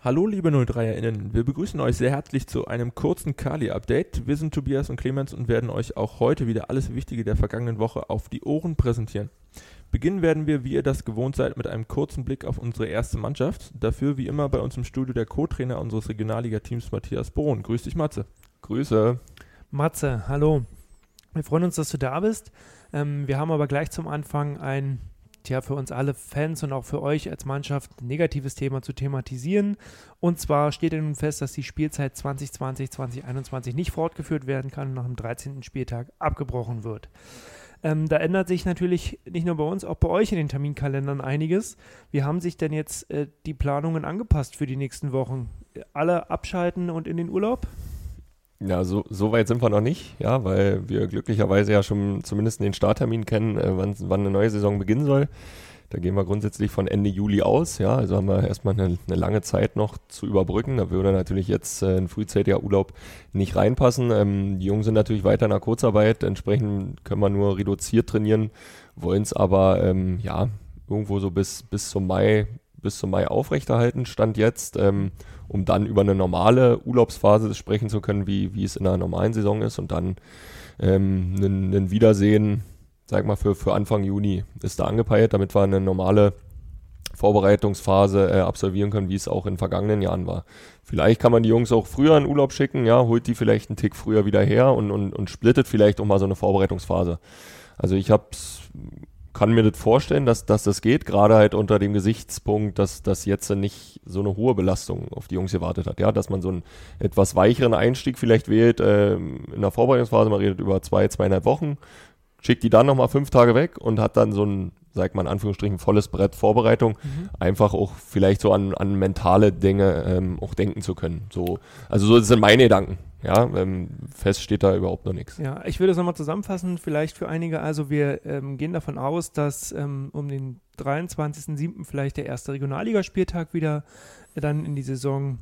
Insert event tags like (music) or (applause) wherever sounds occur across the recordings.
Hallo liebe 03erInnen, wir begrüßen euch sehr herzlich zu einem kurzen Kali-Update. Wir sind Tobias und Clemens und werden euch auch heute wieder alles Wichtige der vergangenen Woche auf die Ohren präsentieren. Beginnen werden wir, wie ihr das gewohnt seid, mit einem kurzen Blick auf unsere erste Mannschaft. Dafür wie immer bei uns im Studio der Co-Trainer unseres Regionalliga-Teams Matthias Bohn. Grüß dich Matze. Grüße. Matze, hallo. Wir freuen uns, dass du da bist. Ähm, wir haben aber gleich zum Anfang ein ja für uns alle Fans und auch für euch als Mannschaft ein negatives Thema zu thematisieren. Und zwar steht nun fest, dass die Spielzeit 2020, 2021 nicht fortgeführt werden kann und nach dem 13. Spieltag abgebrochen wird. Ähm, da ändert sich natürlich nicht nur bei uns, auch bei euch in den Terminkalendern einiges. Wie haben sich denn jetzt äh, die Planungen angepasst für die nächsten Wochen? Alle abschalten und in den Urlaub? Ja, so, so weit sind wir noch nicht, ja, weil wir glücklicherweise ja schon zumindest den Starttermin kennen, äh, wann, wann eine neue Saison beginnen soll. Da gehen wir grundsätzlich von Ende Juli aus, ja, also haben wir erstmal eine, eine lange Zeit noch zu überbrücken. Da würde natürlich jetzt äh, ein frühzeitiger Urlaub nicht reinpassen. Ähm, die Jungs sind natürlich weiter in der Kurzarbeit, entsprechend können wir nur reduziert trainieren, wollen es aber ähm, ja irgendwo so bis, bis zum Mai bis zum Mai aufrechterhalten, stand jetzt, ähm, um dann über eine normale Urlaubsphase sprechen zu können, wie, wie es in einer normalen Saison ist und dann ähm, ein, ein Wiedersehen, sag mal, für, für Anfang Juni ist da angepeilt, damit wir eine normale Vorbereitungsphase äh, absolvieren können, wie es auch in vergangenen Jahren war. Vielleicht kann man die Jungs auch früher in Urlaub schicken, ja, holt die vielleicht einen Tick früher wieder her und, und, und splittet vielleicht auch mal so eine Vorbereitungsphase. Also ich habe kann mir das vorstellen, dass, dass das geht, gerade halt unter dem Gesichtspunkt, dass das jetzt nicht so eine hohe Belastung auf die Jungs gewartet hat. Ja, dass man so einen etwas weicheren Einstieg vielleicht wählt äh, in der Vorbereitungsphase, man redet über zwei, zweieinhalb Wochen, schickt die dann nochmal fünf Tage weg und hat dann so ein, sag mal in Anführungsstrichen, volles Brett Vorbereitung, mhm. einfach auch vielleicht so an, an mentale Dinge ähm, auch denken zu können. So, also so sind meine Gedanken. Ja, ähm, fest steht da überhaupt noch nichts. Ja, ich würde es nochmal zusammenfassen, vielleicht für einige. Also wir ähm, gehen davon aus, dass ähm, um den 23.07. vielleicht der erste Regionalligaspieltag wieder dann in die Saison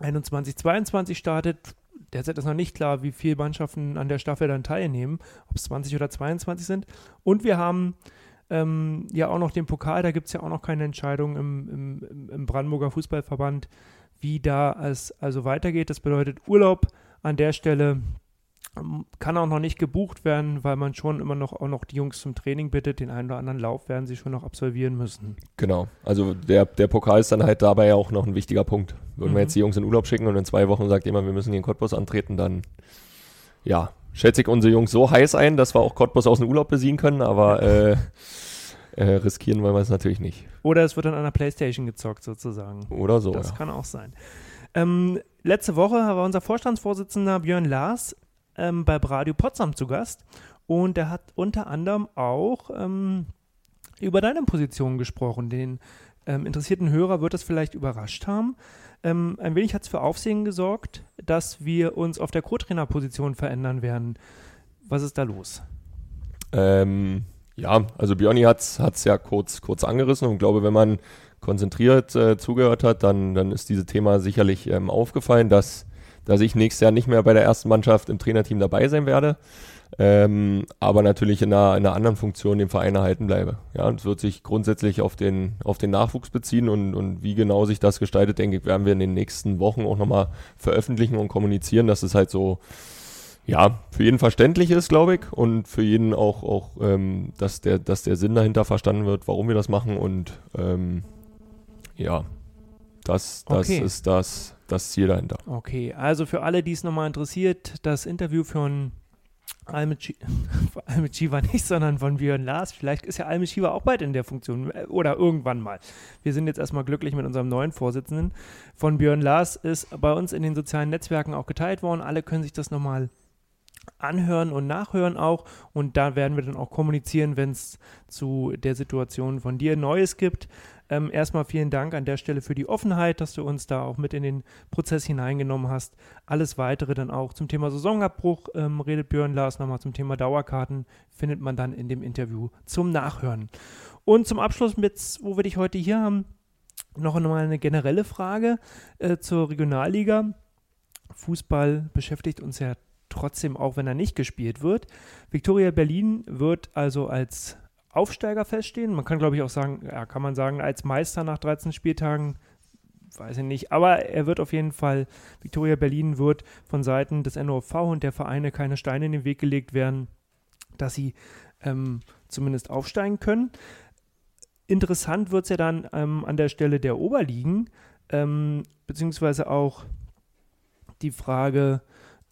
21-22 startet. Derzeit ist noch nicht klar, wie viele Mannschaften an der Staffel dann teilnehmen, ob es 20 oder 22 sind. Und wir haben ähm, ja auch noch den Pokal, da gibt es ja auch noch keine Entscheidung im, im, im Brandenburger Fußballverband wie da es also weitergeht. Das bedeutet Urlaub an der Stelle ähm, kann auch noch nicht gebucht werden, weil man schon immer noch auch noch die Jungs zum Training bittet. Den einen oder anderen Lauf werden sie schon noch absolvieren müssen. Genau. Also der, der Pokal ist dann halt dabei ja auch noch ein wichtiger Punkt. Würden mhm. wir jetzt die Jungs in Urlaub schicken und in zwei Wochen sagt jemand, wir müssen gegen Cottbus antreten, dann ja, schätze ich unsere Jungs so heiß ein, dass wir auch Cottbus aus dem Urlaub besiegen können, aber äh, äh, riskieren wollen wir es natürlich nicht. Oder es wird an einer Playstation gezockt sozusagen. Oder so. Das ja. kann auch sein. Ähm, letzte Woche war unser Vorstandsvorsitzender Björn Lars ähm, bei Radio Potsdam zu Gast und er hat unter anderem auch ähm, über deine Position gesprochen. Den ähm, interessierten Hörer wird das vielleicht überrascht haben. Ähm, ein wenig hat es für Aufsehen gesorgt, dass wir uns auf der Co-Trainer-Position verändern werden. Was ist da los? Ähm, ja, also Björni hat es ja kurz, kurz angerissen und glaube, wenn man konzentriert äh, zugehört hat, dann, dann ist dieses Thema sicherlich ähm, aufgefallen, dass, dass ich nächstes Jahr nicht mehr bei der ersten Mannschaft im Trainerteam dabei sein werde, ähm, aber natürlich in einer, in einer anderen Funktion dem Verein erhalten bleibe. Ja, und es wird sich grundsätzlich auf den, auf den Nachwuchs beziehen und, und wie genau sich das gestaltet, denke ich, werden wir in den nächsten Wochen auch nochmal veröffentlichen und kommunizieren, dass es halt so ja, für jeden verständlich ist, glaube ich, und für jeden auch, auch ähm, dass, der, dass der Sinn dahinter verstanden wird, warum wir das machen und ähm, ja, das, das okay. ist das, das Ziel dahinter. Okay, also für alle, die es nochmal interessiert, das Interview von Almut (laughs) Shiva nicht, sondern von Björn Lars. Vielleicht ist ja Almut Shiva auch bald in der Funktion äh, oder irgendwann mal. Wir sind jetzt erstmal glücklich mit unserem neuen Vorsitzenden. Von Björn Lars ist bei uns in den sozialen Netzwerken auch geteilt worden. Alle können sich das nochmal anhören und nachhören auch. Und da werden wir dann auch kommunizieren, wenn es zu der Situation von dir Neues gibt. Ähm, erstmal vielen Dank an der Stelle für die Offenheit, dass du uns da auch mit in den Prozess hineingenommen hast. Alles weitere dann auch zum Thema Saisonabbruch ähm, redet Björn Lars nochmal zum Thema Dauerkarten, findet man dann in dem Interview zum Nachhören. Und zum Abschluss, mit, wo wir dich heute hier haben, noch einmal eine generelle Frage äh, zur Regionalliga. Fußball beschäftigt uns ja trotzdem, auch wenn er nicht gespielt wird. Viktoria Berlin wird also als Aufsteiger feststehen. Man kann, glaube ich, auch sagen, ja, kann man sagen, als Meister nach 13 Spieltagen weiß ich nicht. Aber er wird auf jeden Fall, Victoria Berlin wird von Seiten des NOV und der Vereine keine Steine in den Weg gelegt werden, dass sie ähm, zumindest aufsteigen können. Interessant wird es ja dann ähm, an der Stelle der Oberligen, ähm, beziehungsweise auch die Frage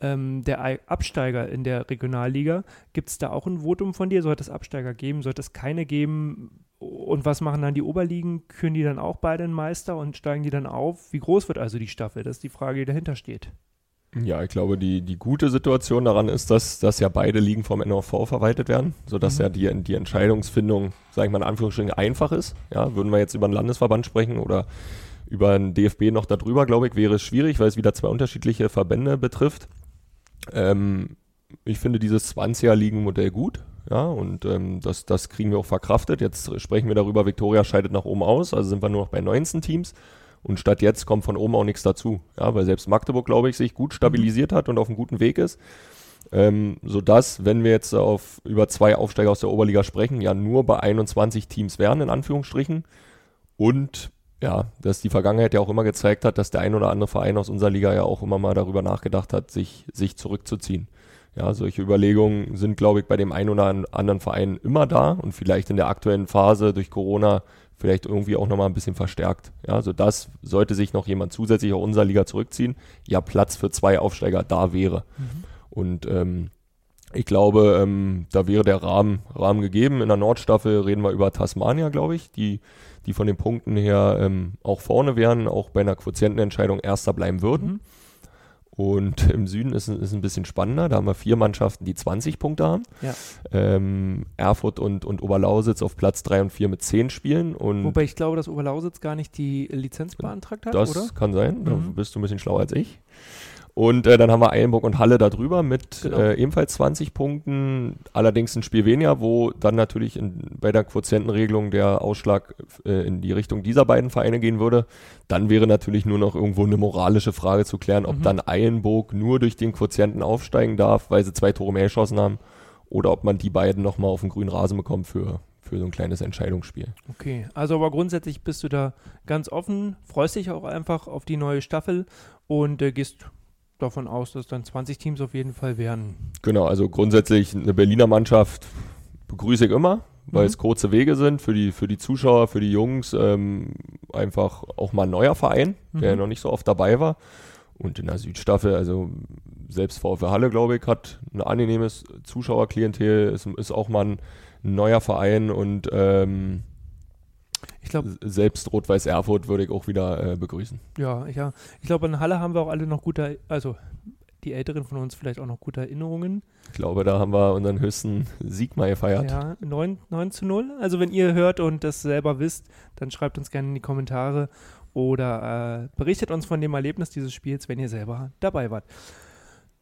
ähm, der Absteiger in der Regionalliga. Gibt es da auch ein Votum von dir? Sollte es Absteiger geben? Sollte es keine geben? Und was machen dann die Oberligen? Küren die dann auch beide einen Meister und steigen die dann auf? Wie groß wird also die Staffel? Das ist die Frage, die dahinter steht. Ja, ich glaube, die, die gute Situation daran ist, dass, dass ja beide Ligen vom NOV verwaltet werden, sodass mhm. ja die, die Entscheidungsfindung, sage ich mal in Anführungsstrichen, einfach ist. Ja, würden wir jetzt über einen Landesverband sprechen oder über einen DFB noch darüber, glaube ich, wäre es schwierig, weil es wieder zwei unterschiedliche Verbände betrifft. Ähm, ich finde dieses 20er-Ligen-Modell gut. Ja, und ähm, das, das kriegen wir auch verkraftet. Jetzt sprechen wir darüber, Viktoria scheidet nach oben aus, also sind wir nur noch bei 19 Teams. Und statt jetzt kommt von oben auch nichts dazu. Ja, weil selbst Magdeburg, glaube ich, sich gut stabilisiert hat und auf einem guten Weg ist. Ähm, sodass, wenn wir jetzt auf über zwei Aufsteiger aus der Oberliga sprechen, ja nur bei 21 Teams wären, in Anführungsstrichen. Und ja, dass die Vergangenheit ja auch immer gezeigt hat, dass der ein oder andere Verein aus unserer Liga ja auch immer mal darüber nachgedacht hat, sich, sich zurückzuziehen. Ja, solche Überlegungen sind, glaube ich, bei dem einen oder anderen Verein immer da und vielleicht in der aktuellen Phase durch Corona vielleicht irgendwie auch nochmal ein bisschen verstärkt. Ja, also das sollte sich noch jemand zusätzlich aus unserer Liga zurückziehen, ja Platz für zwei Aufsteiger da wäre. Mhm. Und ähm, ich glaube, ähm, da wäre der Rahmen, Rahmen gegeben. In der Nordstaffel reden wir über Tasmania, glaube ich, die, die von den Punkten her ähm, auch vorne wären, auch bei einer Quotientenentscheidung erster bleiben würden. Mhm. Und im Süden ist es ein bisschen spannender. Da haben wir vier Mannschaften, die 20 Punkte haben. Ja. Ähm, Erfurt und, und Oberlausitz auf Platz 3 und 4 mit 10 Spielen. Und Wobei ich glaube, dass Oberlausitz gar nicht die Lizenz beantragt hat, das oder? Das kann sein. Mhm. Da bist du ein bisschen schlauer als ich. Und äh, dann haben wir Eilenburg und Halle da drüber mit genau. äh, ebenfalls 20 Punkten. Allerdings ein Spiel weniger, wo dann natürlich in, bei der Quotientenregelung der Ausschlag äh, in die Richtung dieser beiden Vereine gehen würde. Dann wäre natürlich nur noch irgendwo eine moralische Frage zu klären, ob mhm. dann Eilenburg nur durch den Quotienten aufsteigen darf, weil sie zwei Tore mehr geschossen haben. Oder ob man die beiden nochmal auf den grünen Rasen bekommt für, für so ein kleines Entscheidungsspiel. Okay, also aber grundsätzlich bist du da ganz offen, freust dich auch einfach auf die neue Staffel und äh, gehst davon aus, dass dann 20 Teams auf jeden Fall werden. Genau, also grundsätzlich eine Berliner Mannschaft begrüße ich immer, weil mhm. es kurze Wege sind für die, für die Zuschauer, für die Jungs. Ähm, einfach auch mal ein neuer Verein, mhm. der noch nicht so oft dabei war. Und in der Südstaffel, also selbst VfL Halle, glaube ich, hat ein angenehmes Zuschauerklientel, ist, ist auch mal ein, ein neuer Verein und ähm, ich glaube, selbst Rot-Weiß Erfurt würde ich auch wieder äh, begrüßen. Ja, ja. Ich glaube, in Halle haben wir auch alle noch gute, also die Älteren von uns vielleicht auch noch gute Erinnerungen. Ich glaube, da haben wir unseren höchsten Sieg mal gefeiert. Ja, 9, 9 zu 0. Also wenn ihr hört und das selber wisst, dann schreibt uns gerne in die Kommentare oder äh, berichtet uns von dem Erlebnis dieses Spiels, wenn ihr selber dabei wart.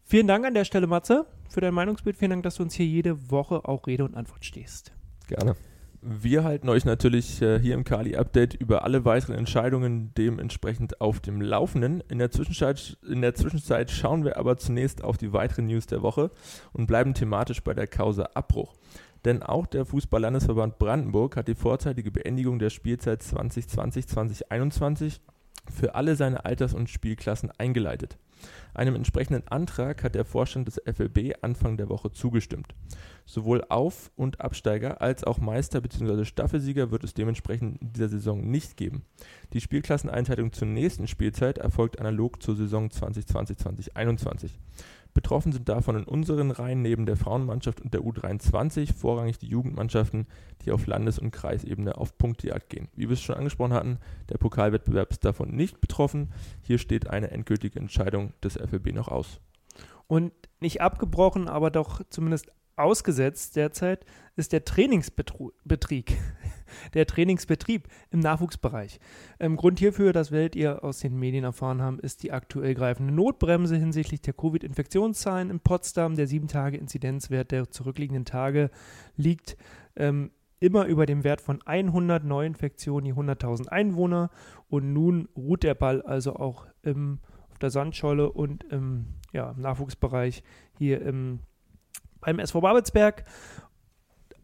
Vielen Dank an der Stelle, Matze, für dein Meinungsbild. Vielen Dank, dass du uns hier jede Woche auch Rede und Antwort stehst. Gerne. Wir halten euch natürlich äh, hier im Kali Update über alle weiteren Entscheidungen dementsprechend auf dem Laufenden. In der, Zwischenzeit, in der Zwischenzeit schauen wir aber zunächst auf die weiteren News der Woche und bleiben thematisch bei der Causa Abbruch. Denn auch der Fußball-Landesverband Brandenburg hat die vorzeitige Beendigung der Spielzeit 2020-2021 für alle seine Alters- und Spielklassen eingeleitet. Einem entsprechenden Antrag hat der Vorstand des FLB Anfang der Woche zugestimmt. Sowohl Auf- und Absteiger als auch Meister bzw. Staffelsieger wird es dementsprechend in dieser Saison nicht geben. Die Spielklasseneinteilung zur nächsten Spielzeit erfolgt analog zur Saison 2020-2021. Betroffen sind davon in unseren Reihen neben der Frauenmannschaft und der U23 vorrangig die Jugendmannschaften, die auf Landes- und Kreisebene auf Punktejagd gehen. Wie wir es schon angesprochen hatten, der Pokalwettbewerb ist davon nicht betroffen. Hier steht eine endgültige Entscheidung des FLB noch aus. Und nicht abgebrochen, aber doch zumindest ausgesetzt derzeit ist der Trainingsbetrieb (laughs) der Trainingsbetrieb im Nachwuchsbereich. Ähm, Grund hierfür, das werdet ihr aus den Medien erfahren haben, ist die aktuell greifende Notbremse hinsichtlich der Covid-Infektionszahlen in Potsdam. Der 7-Tage-Inzidenzwert der zurückliegenden Tage liegt ähm, immer über dem Wert von 100 Neuinfektionen je 100.000 Einwohner. Und nun ruht der Ball also auch im, auf der Sandscholle und im, ja, im Nachwuchsbereich hier im, beim SV Babelsberg.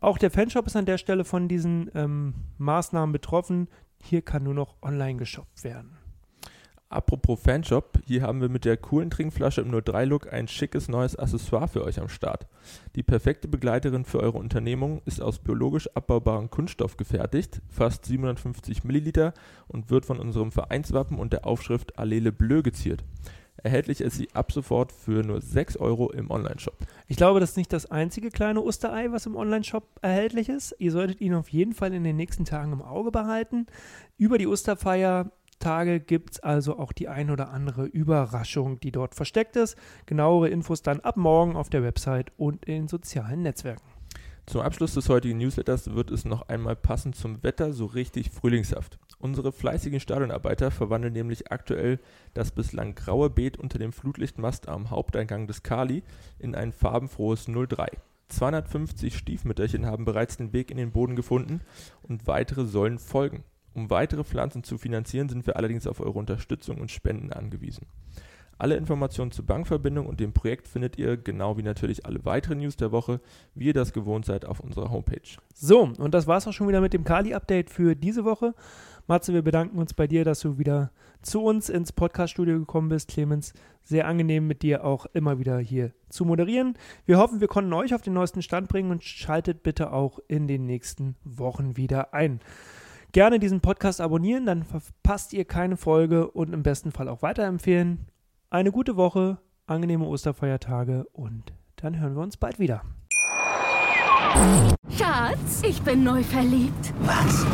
Auch der Fanshop ist an der Stelle von diesen ähm, Maßnahmen betroffen. Hier kann nur noch online geshoppt werden. Apropos Fanshop, hier haben wir mit der coolen Trinkflasche im 03-Look ein schickes neues Accessoire für euch am Start. Die perfekte Begleiterin für eure Unternehmung ist aus biologisch abbaubarem Kunststoff gefertigt, fast 750 Milliliter und wird von unserem Vereinswappen und der Aufschrift Allele Bleu geziert. Erhältlich ist sie ab sofort für nur 6 Euro im Onlineshop. Ich glaube, das ist nicht das einzige kleine Osterei, was im Onlineshop erhältlich ist. Ihr solltet ihn auf jeden Fall in den nächsten Tagen im Auge behalten. Über die Osterfeiertage gibt es also auch die ein oder andere Überraschung, die dort versteckt ist. Genauere Infos dann ab morgen auf der Website und in sozialen Netzwerken. Zum Abschluss des heutigen Newsletters wird es noch einmal passend zum Wetter so richtig frühlingshaft. Unsere fleißigen Stadionarbeiter verwandeln nämlich aktuell das bislang graue Beet unter dem Flutlichtmast am Haupteingang des Kali in ein farbenfrohes 03. 250 Stiefmütterchen haben bereits den Weg in den Boden gefunden und weitere sollen folgen. Um weitere Pflanzen zu finanzieren, sind wir allerdings auf eure Unterstützung und Spenden angewiesen. Alle Informationen zur Bankverbindung und dem Projekt findet ihr, genau wie natürlich alle weiteren News der Woche, wie ihr das gewohnt seid, auf unserer Homepage. So, und das war's auch schon wieder mit dem Kali-Update für diese Woche. Matze, wir bedanken uns bei dir, dass du wieder zu uns ins Podcast-Studio gekommen bist. Clemens, sehr angenehm mit dir auch immer wieder hier zu moderieren. Wir hoffen, wir konnten euch auf den neuesten Stand bringen und schaltet bitte auch in den nächsten Wochen wieder ein. Gerne diesen Podcast abonnieren, dann verpasst ihr keine Folge und im besten Fall auch weiterempfehlen. Eine gute Woche, angenehme Osterfeiertage und dann hören wir uns bald wieder. Schatz, ich bin neu verliebt. Was?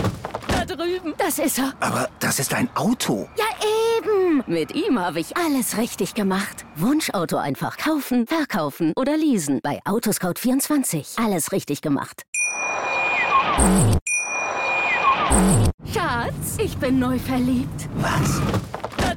Da drüben. Das ist er. Aber das ist ein Auto. Ja, eben. Mit ihm habe ich alles richtig gemacht. Wunschauto einfach kaufen, verkaufen oder leasen. Bei Autoscout24. Alles richtig gemacht. Schatz, ich bin neu verliebt. Was?